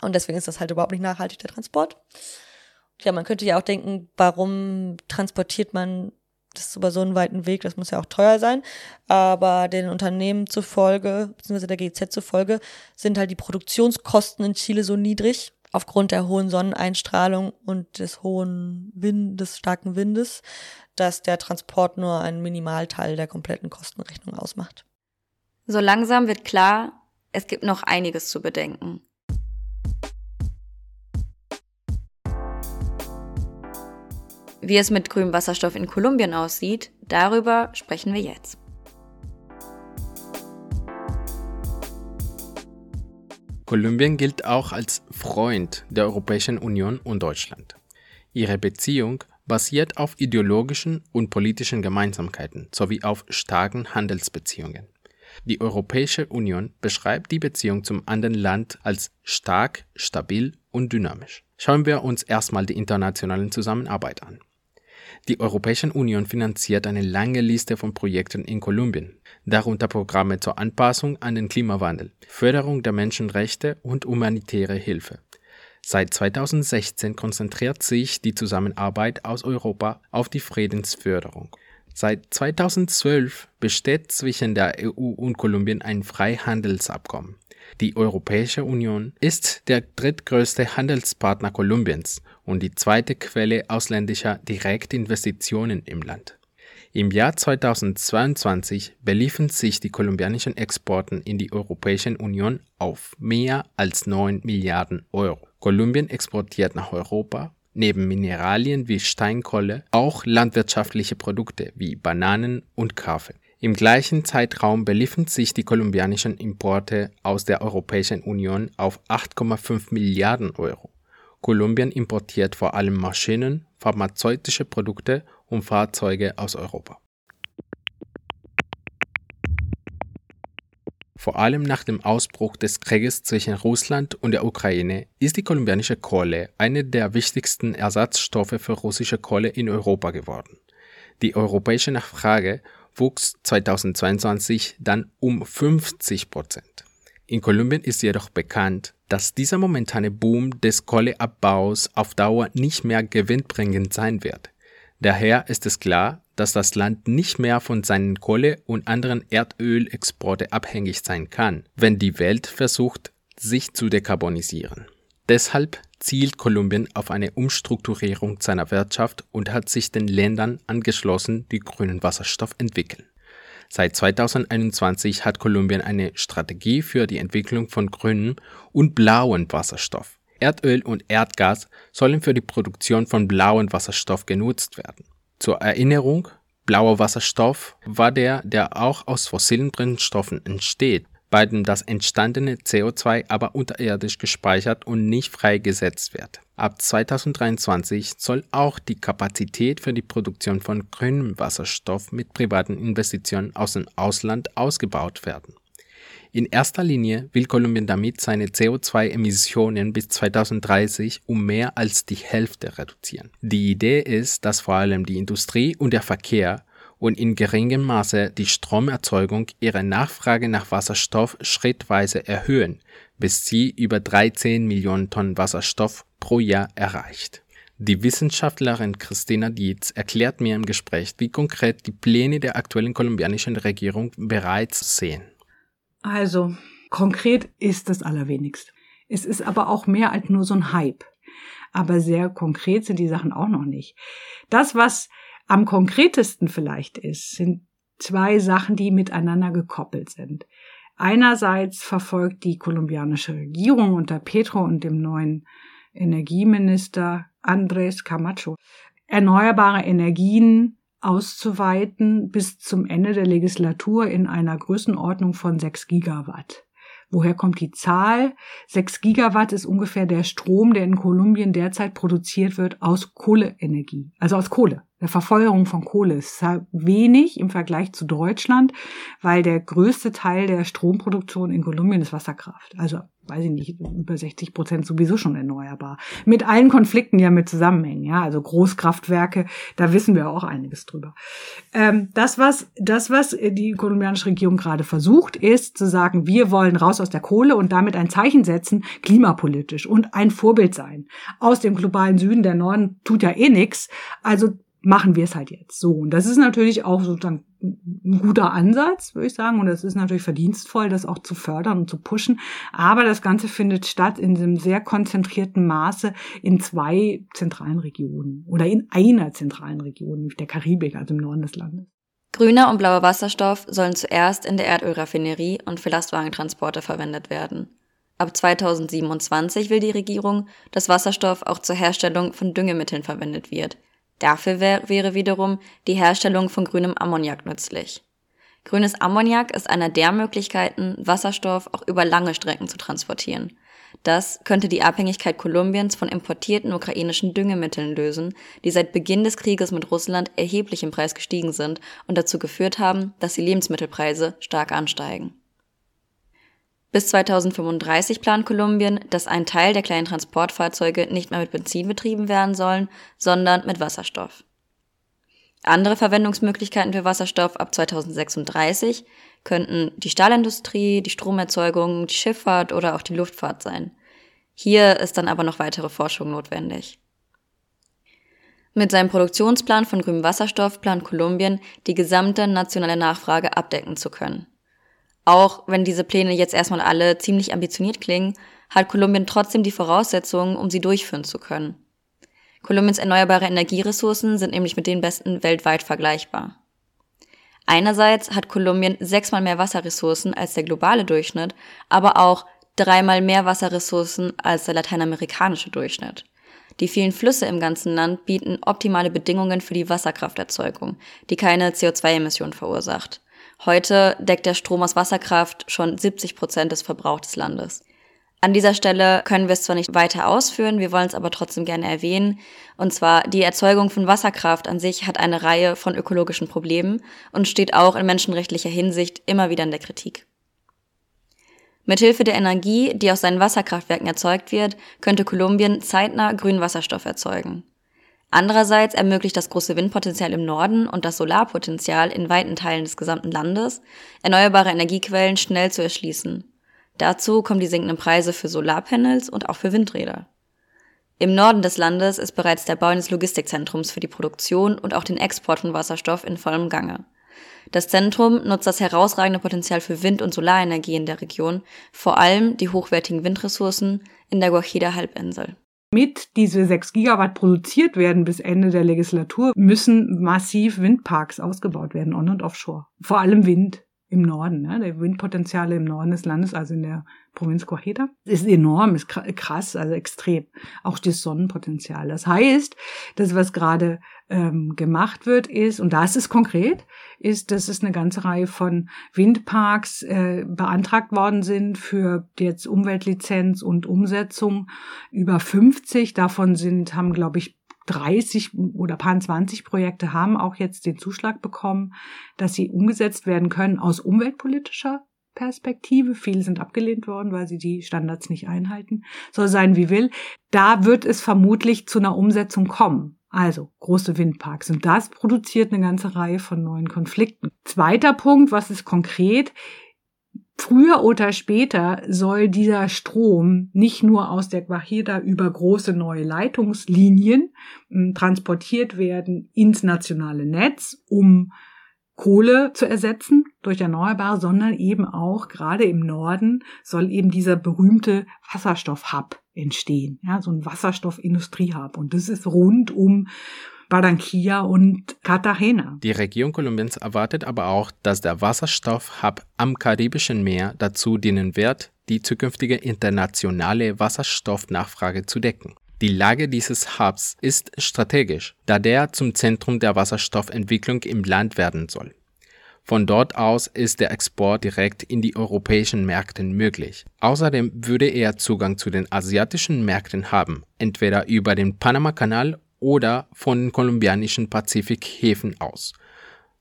Und deswegen ist das halt überhaupt nicht nachhaltig, der Transport. Ja, man könnte ja auch denken, warum transportiert man das über so einen weiten Weg, das muss ja auch teuer sein. Aber den Unternehmen zufolge, beziehungsweise der GZ zufolge, sind halt die Produktionskosten in Chile so niedrig, aufgrund der hohen Sonneneinstrahlung und des hohen Wind, des starken Windes, dass der Transport nur einen Minimalteil der kompletten Kostenrechnung ausmacht. So langsam wird klar, es gibt noch einiges zu bedenken. Wie es mit grünem Wasserstoff in Kolumbien aussieht, darüber sprechen wir jetzt. Kolumbien gilt auch als Freund der Europäischen Union und Deutschland. Ihre Beziehung basiert auf ideologischen und politischen Gemeinsamkeiten sowie auf starken Handelsbeziehungen. Die Europäische Union beschreibt die Beziehung zum anderen Land als stark, stabil und dynamisch. Schauen wir uns erstmal die internationale Zusammenarbeit an. Die Europäische Union finanziert eine lange Liste von Projekten in Kolumbien, darunter Programme zur Anpassung an den Klimawandel, Förderung der Menschenrechte und humanitäre Hilfe. Seit 2016 konzentriert sich die Zusammenarbeit aus Europa auf die Friedensförderung. Seit 2012 besteht zwischen der EU und Kolumbien ein Freihandelsabkommen. Die Europäische Union ist der drittgrößte Handelspartner Kolumbiens und die zweite Quelle ausländischer Direktinvestitionen im Land. Im Jahr 2022 beliefen sich die kolumbianischen Exporten in die Europäische Union auf mehr als 9 Milliarden Euro. Kolumbien exportiert nach Europa neben Mineralien wie Steinkohle auch landwirtschaftliche Produkte wie Bananen und Kaffee. Im gleichen Zeitraum beliefen sich die kolumbianischen Importe aus der Europäischen Union auf 8,5 Milliarden Euro. Kolumbien importiert vor allem Maschinen, pharmazeutische Produkte und Fahrzeuge aus Europa. Vor allem nach dem Ausbruch des Krieges zwischen Russland und der Ukraine ist die kolumbianische Kohle eine der wichtigsten Ersatzstoffe für russische Kohle in Europa geworden. Die europäische Nachfrage wuchs 2022 dann um 50 Prozent. In Kolumbien ist jedoch bekannt, dass dieser momentane Boom des Kohleabbaus auf Dauer nicht mehr gewinnbringend sein wird. Daher ist es klar, dass das Land nicht mehr von seinen Kohle- und anderen Erdölexporte abhängig sein kann, wenn die Welt versucht, sich zu dekarbonisieren. Deshalb zielt Kolumbien auf eine Umstrukturierung seiner Wirtschaft und hat sich den Ländern angeschlossen, die grünen Wasserstoff entwickeln. Seit 2021 hat Kolumbien eine Strategie für die Entwicklung von grünem und blauem Wasserstoff. Erdöl und Erdgas sollen für die Produktion von blauem Wasserstoff genutzt werden. Zur Erinnerung, blauer Wasserstoff war der, der auch aus fossilen Brennstoffen entsteht, bei dem das entstandene CO2 aber unterirdisch gespeichert und nicht freigesetzt wird. Ab 2023 soll auch die Kapazität für die Produktion von grünem Wasserstoff mit privaten Investitionen aus dem Ausland ausgebaut werden. In erster Linie will Kolumbien damit seine CO2-Emissionen bis 2030 um mehr als die Hälfte reduzieren. Die Idee ist, dass vor allem die Industrie und der Verkehr und in geringem Maße die Stromerzeugung ihre Nachfrage nach Wasserstoff schrittweise erhöhen, bis sie über 13 Millionen Tonnen Wasserstoff pro Jahr erreicht. Die Wissenschaftlerin Christina Dietz erklärt mir im Gespräch, wie konkret die Pläne der aktuellen kolumbianischen Regierung bereits sehen. Also, konkret ist das allerwenigste. Es ist aber auch mehr als nur so ein Hype. Aber sehr konkret sind die Sachen auch noch nicht. Das, was am konkretesten vielleicht ist, sind zwei Sachen, die miteinander gekoppelt sind. Einerseits verfolgt die kolumbianische Regierung unter Petro und dem neuen Energieminister Andrés Camacho erneuerbare Energien auszuweiten bis zum Ende der Legislatur in einer Größenordnung von 6 Gigawatt. Woher kommt die Zahl? 6 Gigawatt ist ungefähr der Strom, der in Kolumbien derzeit produziert wird aus Kohleenergie, also aus Kohle. Der Verfeuerung von Kohle ist wenig im Vergleich zu Deutschland, weil der größte Teil der Stromproduktion in Kolumbien ist Wasserkraft. Also weiß ich nicht, über 60 Prozent sowieso schon erneuerbar. Mit allen Konflikten, die ja mit zusammenhängen, ja, also Großkraftwerke, da wissen wir auch einiges drüber. Ähm, das, was, das, was die kolumbianische Regierung gerade versucht, ist zu sagen, wir wollen raus aus der Kohle und damit ein Zeichen setzen, klimapolitisch und ein Vorbild sein. Aus dem globalen Süden, der Norden tut ja eh nichts, also machen wir es halt jetzt so. Und das ist natürlich auch sozusagen ein guter Ansatz, würde ich sagen. Und es ist natürlich verdienstvoll, das auch zu fördern und zu pushen. Aber das Ganze findet statt in einem sehr konzentrierten Maße in zwei zentralen Regionen oder in einer zentralen Region, nämlich der Karibik, also im Norden des Landes. Grüner und blauer Wasserstoff sollen zuerst in der Erdölraffinerie und für Lastwagentransporte verwendet werden. Ab 2027 will die Regierung, dass Wasserstoff auch zur Herstellung von Düngemitteln verwendet wird, Dafür wär, wäre wiederum die Herstellung von grünem Ammoniak nützlich. Grünes Ammoniak ist einer der Möglichkeiten, Wasserstoff auch über lange Strecken zu transportieren. Das könnte die Abhängigkeit Kolumbiens von importierten ukrainischen Düngemitteln lösen, die seit Beginn des Krieges mit Russland erheblich im Preis gestiegen sind und dazu geführt haben, dass die Lebensmittelpreise stark ansteigen. Bis 2035 plant Kolumbien, dass ein Teil der kleinen Transportfahrzeuge nicht mehr mit Benzin betrieben werden sollen, sondern mit Wasserstoff. Andere Verwendungsmöglichkeiten für Wasserstoff ab 2036 könnten die Stahlindustrie, die Stromerzeugung, die Schifffahrt oder auch die Luftfahrt sein. Hier ist dann aber noch weitere Forschung notwendig. Mit seinem Produktionsplan von grünem Wasserstoff plant Kolumbien, die gesamte nationale Nachfrage abdecken zu können. Auch wenn diese Pläne jetzt erstmal alle ziemlich ambitioniert klingen, hat Kolumbien trotzdem die Voraussetzungen, um sie durchführen zu können. Kolumbiens erneuerbare Energieressourcen sind nämlich mit den besten weltweit vergleichbar. Einerseits hat Kolumbien sechsmal mehr Wasserressourcen als der globale Durchschnitt, aber auch dreimal mehr Wasserressourcen als der lateinamerikanische Durchschnitt. Die vielen Flüsse im ganzen Land bieten optimale Bedingungen für die Wasserkrafterzeugung, die keine CO2-Emissionen verursacht. Heute deckt der Strom aus Wasserkraft schon 70 Prozent des Verbrauchs des Landes. An dieser Stelle können wir es zwar nicht weiter ausführen, wir wollen es aber trotzdem gerne erwähnen. Und zwar, die Erzeugung von Wasserkraft an sich hat eine Reihe von ökologischen Problemen und steht auch in menschenrechtlicher Hinsicht immer wieder in der Kritik. Mithilfe der Energie, die aus seinen Wasserkraftwerken erzeugt wird, könnte Kolumbien zeitnah grünen Wasserstoff erzeugen. Andererseits ermöglicht das große Windpotenzial im Norden und das Solarpotenzial in weiten Teilen des gesamten Landes, erneuerbare Energiequellen schnell zu erschließen. Dazu kommen die sinkenden Preise für Solarpanels und auch für Windräder. Im Norden des Landes ist bereits der Bau eines Logistikzentrums für die Produktion und auch den Export von Wasserstoff in vollem Gange. Das Zentrum nutzt das herausragende Potenzial für Wind- und Solarenergie in der Region, vor allem die hochwertigen Windressourcen in der Guajira-Halbinsel. Mit diese 6 Gigawatt produziert werden bis Ende der Legislatur, müssen massiv Windparks ausgebaut werden, on- und offshore. Vor allem Wind im Norden. Ne? Der Windpotenziale im Norden des Landes, also in der Provinz Coajeda, ist enorm, ist krass, also extrem. Auch das Sonnenpotenzial. Das heißt, das, was gerade ähm, gemacht wird, ist, und da ist konkret, ist, dass es eine ganze Reihe von Windparks äh, beantragt worden sind für jetzt Umweltlizenz und Umsetzung. Über 50 davon sind, haben, glaube ich, 30 oder paar 20 Projekte haben auch jetzt den Zuschlag bekommen, dass sie umgesetzt werden können aus umweltpolitischer Perspektive. Viele sind abgelehnt worden, weil sie die Standards nicht einhalten. Soll sein wie will. Da wird es vermutlich zu einer Umsetzung kommen. Also große Windparks. Und das produziert eine ganze Reihe von neuen Konflikten. Zweiter Punkt, was ist konkret? Früher oder später soll dieser Strom nicht nur aus der Guajira über große neue Leitungslinien hm, transportiert werden ins nationale Netz, um Kohle zu ersetzen durch Erneuerbare, sondern eben auch gerade im Norden soll eben dieser berühmte Wasserstoffhub entstehen, ja, so ein Wasserstoffindustriehub. Und das ist rund um Barranquilla und Cartagena. Die Regierung Kolumbiens erwartet aber auch, dass der Wasserstoffhub am Karibischen Meer dazu dienen wird, die zukünftige internationale Wasserstoffnachfrage zu decken. Die Lage dieses Hubs ist strategisch, da der zum Zentrum der Wasserstoffentwicklung im Land werden soll. Von dort aus ist der Export direkt in die europäischen Märkte möglich. Außerdem würde er Zugang zu den asiatischen Märkten haben, entweder über den Panama-Kanal oder von kolumbianischen Pazifikhäfen aus.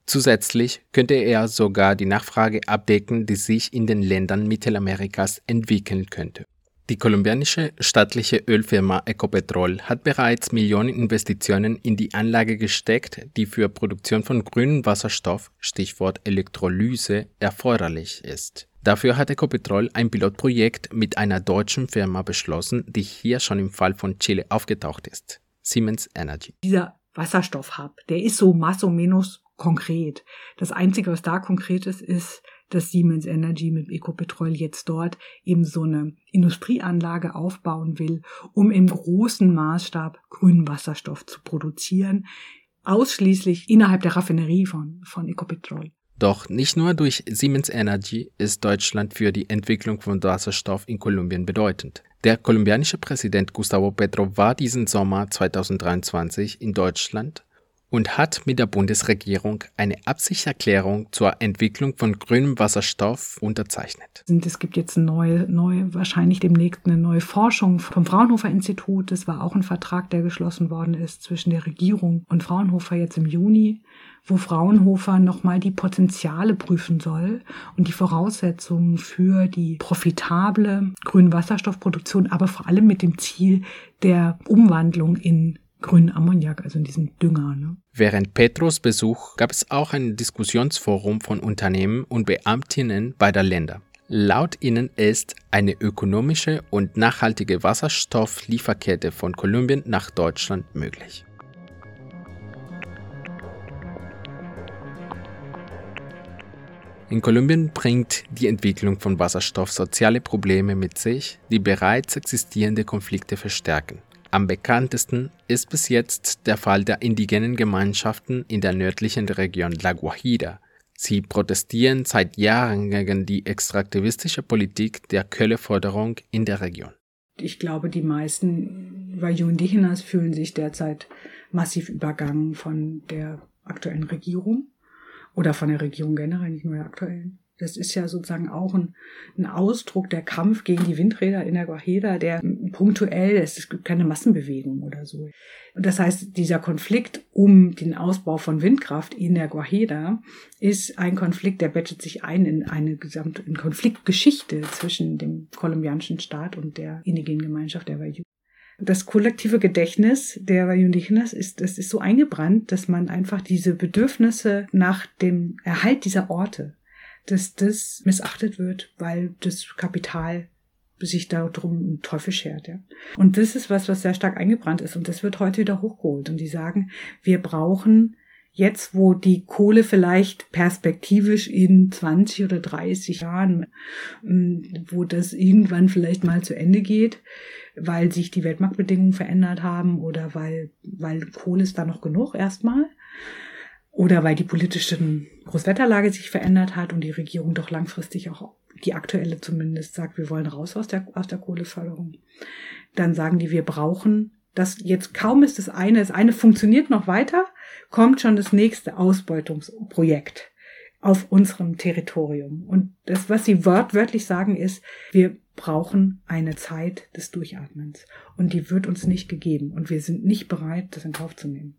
Zusätzlich könnte er sogar die Nachfrage abdecken, die sich in den Ländern Mittelamerikas entwickeln könnte. Die kolumbianische staatliche Ölfirma Ecopetrol hat bereits Millionen Investitionen in die Anlage gesteckt, die für Produktion von grünem Wasserstoff, Stichwort Elektrolyse, erforderlich ist. Dafür hat Ecopetrol ein Pilotprojekt mit einer deutschen Firma beschlossen, die hier schon im Fall von Chile aufgetaucht ist. Siemens Energy. Dieser Wasserstoffhub, der ist so masso menos konkret. Das Einzige, was da konkret ist, ist, dass Siemens Energy mit Ecopetrol jetzt dort eben so eine Industrieanlage aufbauen will, um im großen Maßstab grünen Wasserstoff zu produzieren, ausschließlich innerhalb der Raffinerie von, von Ecopetrol. Doch nicht nur durch Siemens Energy ist Deutschland für die Entwicklung von Wasserstoff in Kolumbien bedeutend. Der kolumbianische Präsident Gustavo Petro war diesen Sommer 2023 in Deutschland und hat mit der Bundesregierung eine Absichtserklärung zur Entwicklung von grünem Wasserstoff unterzeichnet. Es gibt jetzt neue, neue, wahrscheinlich demnächst eine neue Forschung vom Fraunhofer Institut. Das war auch ein Vertrag, der geschlossen worden ist zwischen der Regierung und Fraunhofer jetzt im Juni, wo Fraunhofer nochmal die Potenziale prüfen soll und die Voraussetzungen für die profitable grünen Wasserstoffproduktion, aber vor allem mit dem Ziel der Umwandlung in grünen Ammoniak, also in diesem Dünger. Ne? Während Petros Besuch gab es auch ein Diskussionsforum von Unternehmen und Beamtinnen beider Länder. Laut ihnen ist eine ökonomische und nachhaltige Wasserstofflieferkette von Kolumbien nach Deutschland möglich. In Kolumbien bringt die Entwicklung von Wasserstoff soziale Probleme mit sich, die bereits existierende Konflikte verstärken. Am bekanntesten ist bis jetzt der Fall der indigenen Gemeinschaften in der nördlichen Region La Guajira. Sie protestieren seit Jahren gegen die extraktivistische Politik der Köhleförderung in der Region. Ich glaube, die meisten Vayu Indigenas fühlen sich derzeit massiv übergangen von der aktuellen Regierung oder von der Regierung generell, nicht nur der aktuellen. Das ist ja sozusagen auch ein, ein Ausdruck der Kampf gegen die Windräder in der Guajira, der punktuell ist. Es gibt keine Massenbewegung oder so. Das heißt, dieser Konflikt um den Ausbau von Windkraft in der Guajira ist ein Konflikt, der bettet sich ein in eine gesamte Konfliktgeschichte zwischen dem kolumbianischen Staat und der indigenen Gemeinschaft der Wayuu. Das kollektive Gedächtnis der Wayuu-Indigenas ist, das ist so eingebrannt, dass man einfach diese Bedürfnisse nach dem Erhalt dieser Orte dass das missachtet wird, weil das Kapital sich darum einen Teufel schert. Ja. Und das ist was, was sehr stark eingebrannt ist und das wird heute wieder hochgeholt. Und die sagen, wir brauchen jetzt, wo die Kohle vielleicht perspektivisch in 20 oder 30 Jahren, ähm, wo das irgendwann vielleicht mal zu Ende geht, weil sich die Weltmarktbedingungen verändert haben oder weil, weil Kohle ist da noch genug erstmal, oder weil die politische Großwetterlage sich verändert hat und die Regierung doch langfristig auch die aktuelle zumindest sagt, wir wollen raus aus der, aus der Kohleförderung. Dann sagen die, wir brauchen das jetzt kaum ist das eine, das eine funktioniert noch weiter, kommt schon das nächste Ausbeutungsprojekt auf unserem Territorium. Und das, was sie wortwörtlich sagen, ist, wir brauchen eine Zeit des Durchatmens. Und die wird uns nicht gegeben. Und wir sind nicht bereit, das in Kauf zu nehmen.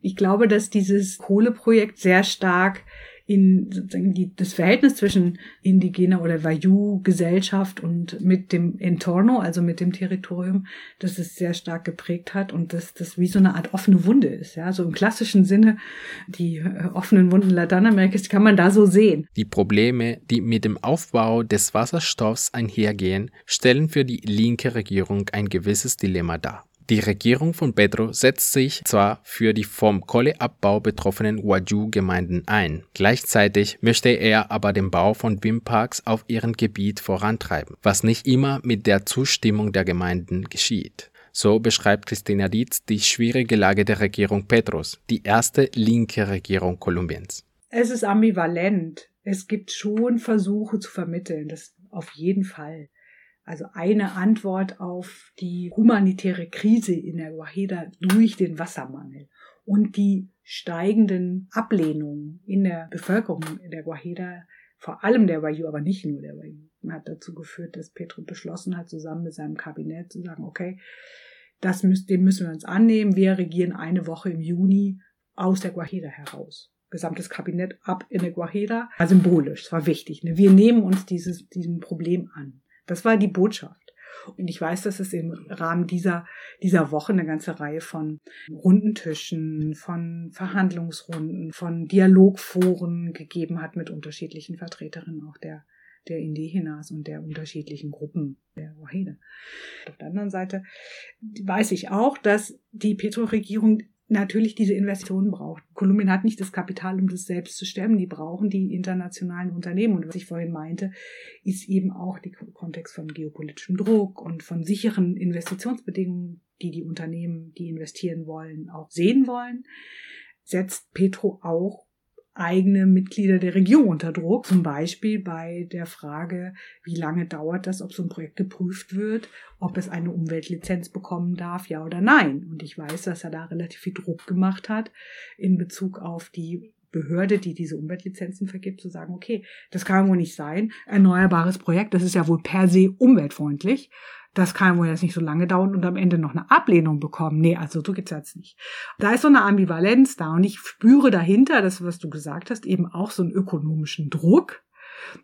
Ich glaube, dass dieses Kohleprojekt sehr stark in sozusagen die, das Verhältnis zwischen indigener oder Wayuu-Gesellschaft und mit dem Entorno, also mit dem Territorium, dass es sehr stark geprägt hat und dass das wie so eine Art offene Wunde ist. Ja, so im klassischen Sinne, die äh, offenen Wunden Lateinamerikas, kann man da so sehen. Die Probleme, die mit dem Aufbau des Wasserstoffs einhergehen, stellen für die linke Regierung ein gewisses Dilemma dar. Die Regierung von Pedro setzt sich zwar für die vom Kohleabbau betroffenen Waju-Gemeinden ein, gleichzeitig möchte er aber den Bau von Windparks auf ihrem Gebiet vorantreiben, was nicht immer mit der Zustimmung der Gemeinden geschieht. So beschreibt Christina Dietz die schwierige Lage der Regierung Petros, die erste linke Regierung Kolumbiens. Es ist ambivalent. Es gibt schon Versuche zu vermitteln, das auf jeden Fall. Also eine Antwort auf die humanitäre Krise in der Guajira durch den Wassermangel und die steigenden Ablehnungen in der Bevölkerung der Guajira, vor allem der Wayuu, aber nicht nur der Wayuu, hat dazu geführt, dass Petro beschlossen hat, zusammen mit seinem Kabinett zu sagen, okay, das müssen, dem müssen wir uns annehmen. Wir regieren eine Woche im Juni aus der Guajira heraus. Gesamtes Kabinett ab in der Guajira. War symbolisch, es war wichtig. Ne? Wir nehmen uns dieses, diesem Problem an. Das war die Botschaft. Und ich weiß, dass es im Rahmen dieser, dieser Woche eine ganze Reihe von Rundentischen, von Verhandlungsrunden, von Dialogforen gegeben hat mit unterschiedlichen Vertreterinnen auch der, der Indigenas und der unterschiedlichen Gruppen der Wahine. Auf der anderen Seite weiß ich auch, dass die Petro-Regierung natürlich diese Investitionen braucht. Kolumbien hat nicht das Kapital, um das selbst zu stemmen. Die brauchen die internationalen Unternehmen. Und was ich vorhin meinte, ist eben auch der Kontext von geopolitischem Druck und von sicheren Investitionsbedingungen, die die Unternehmen, die investieren wollen, auch sehen wollen, setzt Petro auch eigene Mitglieder der Regierung unter Druck. Zum Beispiel bei der Frage, wie lange dauert das, ob so ein Projekt geprüft wird, ob es eine Umweltlizenz bekommen darf, ja oder nein. Und ich weiß, dass er da relativ viel Druck gemacht hat in Bezug auf die Behörde, die diese Umweltlizenzen vergibt, zu sagen, okay, das kann wohl nicht sein. Erneuerbares Projekt, das ist ja wohl per se umweltfreundlich. Das kann wohl jetzt nicht so lange dauern und am Ende noch eine Ablehnung bekommen. Nee, also so geht's jetzt nicht. Da ist so eine Ambivalenz da und ich spüre dahinter, das, was du gesagt hast, eben auch so einen ökonomischen Druck.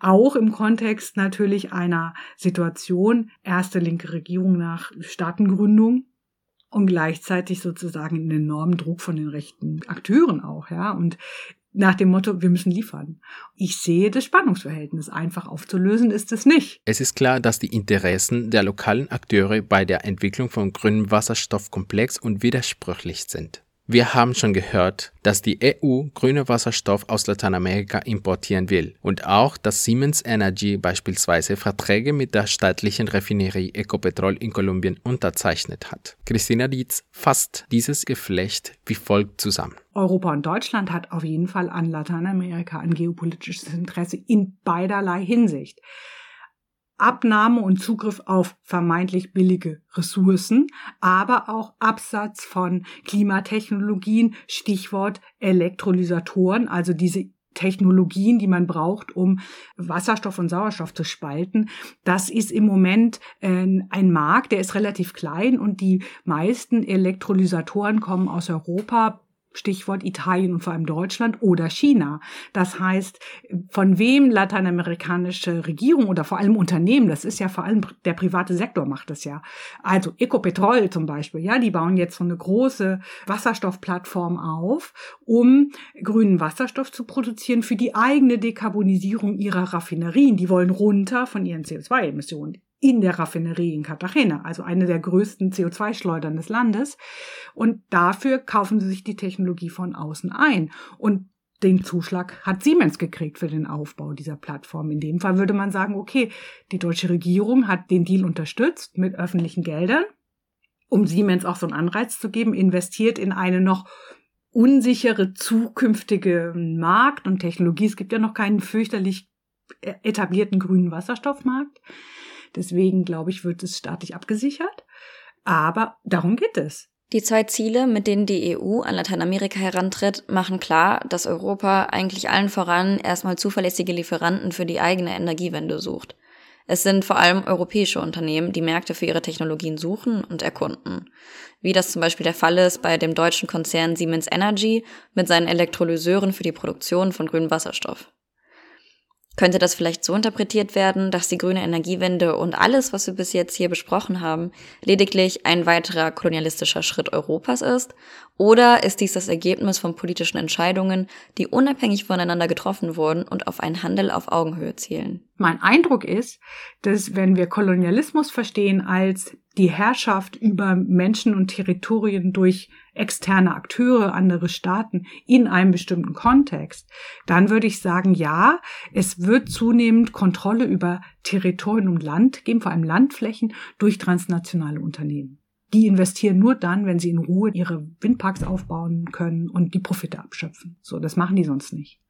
Auch im Kontext natürlich einer Situation, erste linke Regierung nach Staatengründung, und gleichzeitig sozusagen einen enormen Druck von den rechten Akteuren auch, ja. Und nach dem Motto, wir müssen liefern. Ich sehe das Spannungsverhältnis. Einfach aufzulösen ist es nicht. Es ist klar, dass die Interessen der lokalen Akteure bei der Entwicklung von grünem Wasserstoff komplex und widersprüchlich sind. Wir haben schon gehört, dass die EU grüne Wasserstoff aus Lateinamerika importieren will und auch, dass Siemens Energy beispielsweise Verträge mit der staatlichen Raffinerie Ecopetrol in Kolumbien unterzeichnet hat. Christina Dietz fasst dieses Geflecht wie folgt zusammen. Europa und Deutschland hat auf jeden Fall an Lateinamerika ein geopolitisches Interesse in beiderlei Hinsicht. Abnahme und Zugriff auf vermeintlich billige Ressourcen, aber auch Absatz von Klimatechnologien, Stichwort Elektrolysatoren, also diese Technologien, die man braucht, um Wasserstoff und Sauerstoff zu spalten. Das ist im Moment äh, ein Markt, der ist relativ klein und die meisten Elektrolysatoren kommen aus Europa, Stichwort Italien und vor allem Deutschland oder China. Das heißt, von wem lateinamerikanische Regierung oder vor allem Unternehmen, das ist ja vor allem der private Sektor macht das ja. Also Ecopetrol zum Beispiel, ja, die bauen jetzt so eine große Wasserstoffplattform auf, um grünen Wasserstoff zu produzieren für die eigene Dekarbonisierung ihrer Raffinerien. Die wollen runter von ihren CO2-Emissionen in der Raffinerie in Cartagena, also eine der größten CO2-Schleudern des Landes. Und dafür kaufen sie sich die Technologie von außen ein. Und den Zuschlag hat Siemens gekriegt für den Aufbau dieser Plattform. In dem Fall würde man sagen, okay, die deutsche Regierung hat den Deal unterstützt mit öffentlichen Geldern, um Siemens auch so einen Anreiz zu geben, investiert in eine noch unsichere zukünftige Markt und Technologie. Es gibt ja noch keinen fürchterlich etablierten grünen Wasserstoffmarkt. Deswegen, glaube ich, wird es staatlich abgesichert. Aber darum geht es. Die zwei Ziele, mit denen die EU an Lateinamerika herantritt, machen klar, dass Europa eigentlich allen voran erstmal zuverlässige Lieferanten für die eigene Energiewende sucht. Es sind vor allem europäische Unternehmen, die Märkte für ihre Technologien suchen und erkunden. Wie das zum Beispiel der Fall ist bei dem deutschen Konzern Siemens Energy mit seinen Elektrolyseuren für die Produktion von grünem Wasserstoff. Könnte das vielleicht so interpretiert werden, dass die grüne Energiewende und alles, was wir bis jetzt hier besprochen haben, lediglich ein weiterer kolonialistischer Schritt Europas ist? Oder ist dies das Ergebnis von politischen Entscheidungen, die unabhängig voneinander getroffen wurden und auf einen Handel auf Augenhöhe zielen? Mein Eindruck ist, dass wenn wir Kolonialismus verstehen als die Herrschaft über Menschen und Territorien durch externe Akteure, andere Staaten in einem bestimmten Kontext, dann würde ich sagen, ja, es wird zunehmend Kontrolle über Territorien und Land geben, vor allem Landflächen, durch transnationale Unternehmen. Die investieren nur dann, wenn sie in Ruhe ihre Windparks aufbauen können und die Profite abschöpfen. So, das machen die sonst nicht.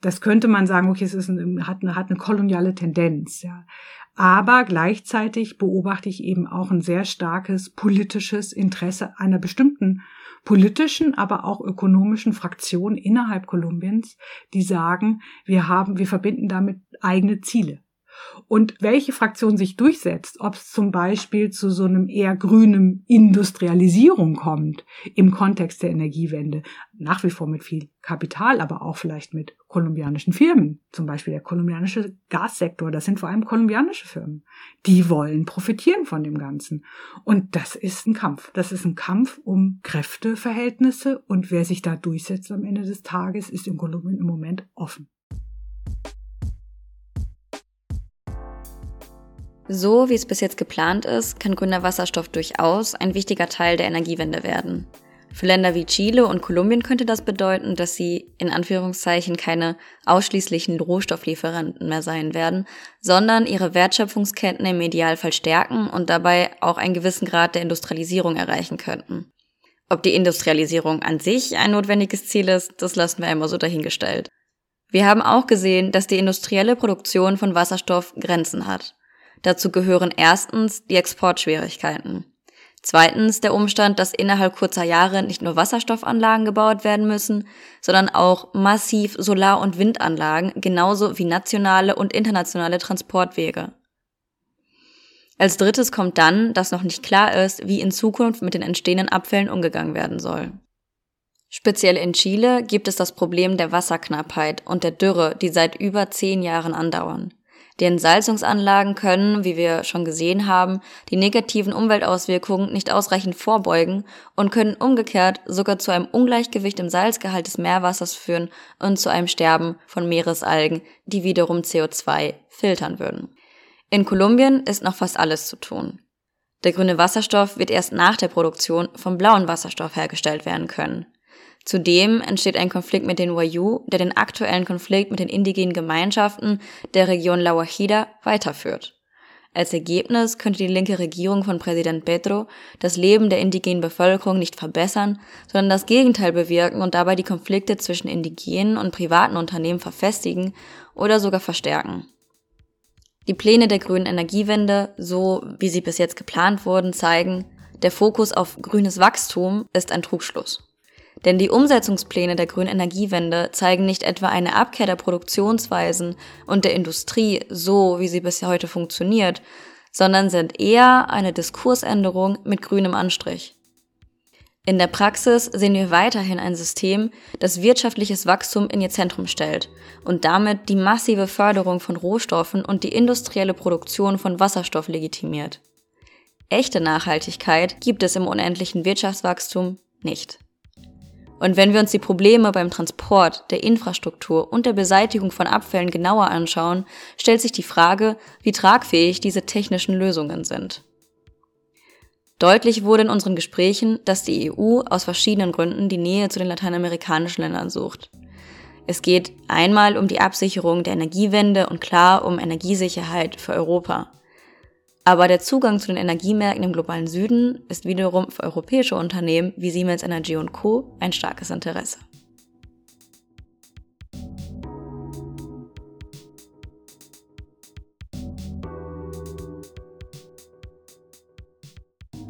Das könnte man sagen, okay, es ist ein, hat, eine, hat eine koloniale Tendenz, ja. Aber gleichzeitig beobachte ich eben auch ein sehr starkes politisches Interesse einer bestimmten politischen, aber auch ökonomischen Fraktion innerhalb Kolumbiens, die sagen, wir haben, wir verbinden damit eigene Ziele. Und welche Fraktion sich durchsetzt, ob es zum Beispiel zu so einem eher grünem Industrialisierung kommt im Kontext der Energiewende, nach wie vor mit viel Kapital, aber auch vielleicht mit kolumbianischen Firmen, zum Beispiel der kolumbianische Gassektor, das sind vor allem kolumbianische Firmen, die wollen profitieren von dem Ganzen. Und das ist ein Kampf. Das ist ein Kampf um Kräfteverhältnisse und wer sich da durchsetzt am Ende des Tages, ist in Kolumbien im Moment offen. So wie es bis jetzt geplant ist, kann grüner Wasserstoff durchaus ein wichtiger Teil der Energiewende werden. Für Länder wie Chile und Kolumbien könnte das bedeuten, dass sie in Anführungszeichen keine ausschließlichen Rohstofflieferanten mehr sein werden, sondern ihre Wertschöpfungsketten im Idealfall stärken und dabei auch einen gewissen Grad der Industrialisierung erreichen könnten. Ob die Industrialisierung an sich ein notwendiges Ziel ist, das lassen wir einmal so dahingestellt. Wir haben auch gesehen, dass die industrielle Produktion von Wasserstoff Grenzen hat. Dazu gehören erstens die Exportschwierigkeiten. Zweitens der Umstand, dass innerhalb kurzer Jahre nicht nur Wasserstoffanlagen gebaut werden müssen, sondern auch massiv Solar- und Windanlagen, genauso wie nationale und internationale Transportwege. Als drittes kommt dann, dass noch nicht klar ist, wie in Zukunft mit den entstehenden Abfällen umgegangen werden soll. Speziell in Chile gibt es das Problem der Wasserknappheit und der Dürre, die seit über zehn Jahren andauern. Die Entsalzungsanlagen können, wie wir schon gesehen haben, die negativen Umweltauswirkungen nicht ausreichend vorbeugen und können umgekehrt sogar zu einem Ungleichgewicht im Salzgehalt des Meerwassers führen und zu einem Sterben von Meeresalgen, die wiederum CO2 filtern würden. In Kolumbien ist noch fast alles zu tun. Der grüne Wasserstoff wird erst nach der Produktion vom blauen Wasserstoff hergestellt werden können. Zudem entsteht ein Konflikt mit den Wayuu, der den aktuellen Konflikt mit den indigenen Gemeinschaften der Region La Guajira weiterführt. Als Ergebnis könnte die linke Regierung von Präsident Petro das Leben der indigenen Bevölkerung nicht verbessern, sondern das Gegenteil bewirken und dabei die Konflikte zwischen indigenen und privaten Unternehmen verfestigen oder sogar verstärken. Die Pläne der grünen Energiewende, so wie sie bis jetzt geplant wurden, zeigen, der Fokus auf grünes Wachstum ist ein Trugschluss. Denn die Umsetzungspläne der grünen Energiewende zeigen nicht etwa eine Abkehr der Produktionsweisen und der Industrie so, wie sie bisher heute funktioniert, sondern sind eher eine Diskursänderung mit grünem Anstrich. In der Praxis sehen wir weiterhin ein System, das wirtschaftliches Wachstum in ihr Zentrum stellt und damit die massive Förderung von Rohstoffen und die industrielle Produktion von Wasserstoff legitimiert. Echte Nachhaltigkeit gibt es im unendlichen Wirtschaftswachstum nicht. Und wenn wir uns die Probleme beim Transport, der Infrastruktur und der Beseitigung von Abfällen genauer anschauen, stellt sich die Frage, wie tragfähig diese technischen Lösungen sind. Deutlich wurde in unseren Gesprächen, dass die EU aus verschiedenen Gründen die Nähe zu den lateinamerikanischen Ländern sucht. Es geht einmal um die Absicherung der Energiewende und klar um Energiesicherheit für Europa. Aber der Zugang zu den Energiemärkten im globalen Süden ist wiederum für europäische Unternehmen wie Siemens Energy Co. ein starkes Interesse.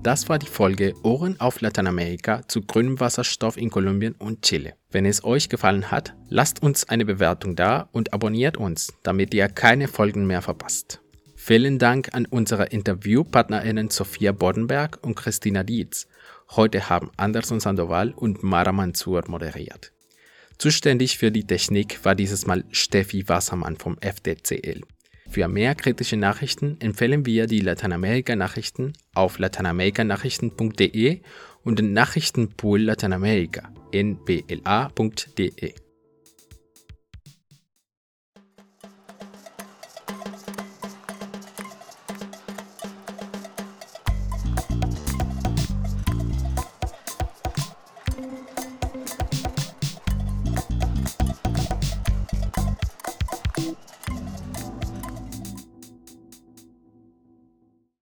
Das war die Folge Ohren auf Lateinamerika zu grünem Wasserstoff in Kolumbien und Chile. Wenn es euch gefallen hat, lasst uns eine Bewertung da und abonniert uns, damit ihr keine Folgen mehr verpasst. Vielen Dank an unsere InterviewpartnerInnen Sophia Boddenberg und Christina Dietz. Heute haben Anderson Sandoval und Mara Mansour moderiert. Zuständig für die Technik war dieses Mal Steffi Wassermann vom FDCL. Für mehr kritische Nachrichten empfehlen wir die Lateinamerika-Nachrichten auf lateinamerikanachrichten.de und den Nachrichtenpool Lateinamerika nbla.de.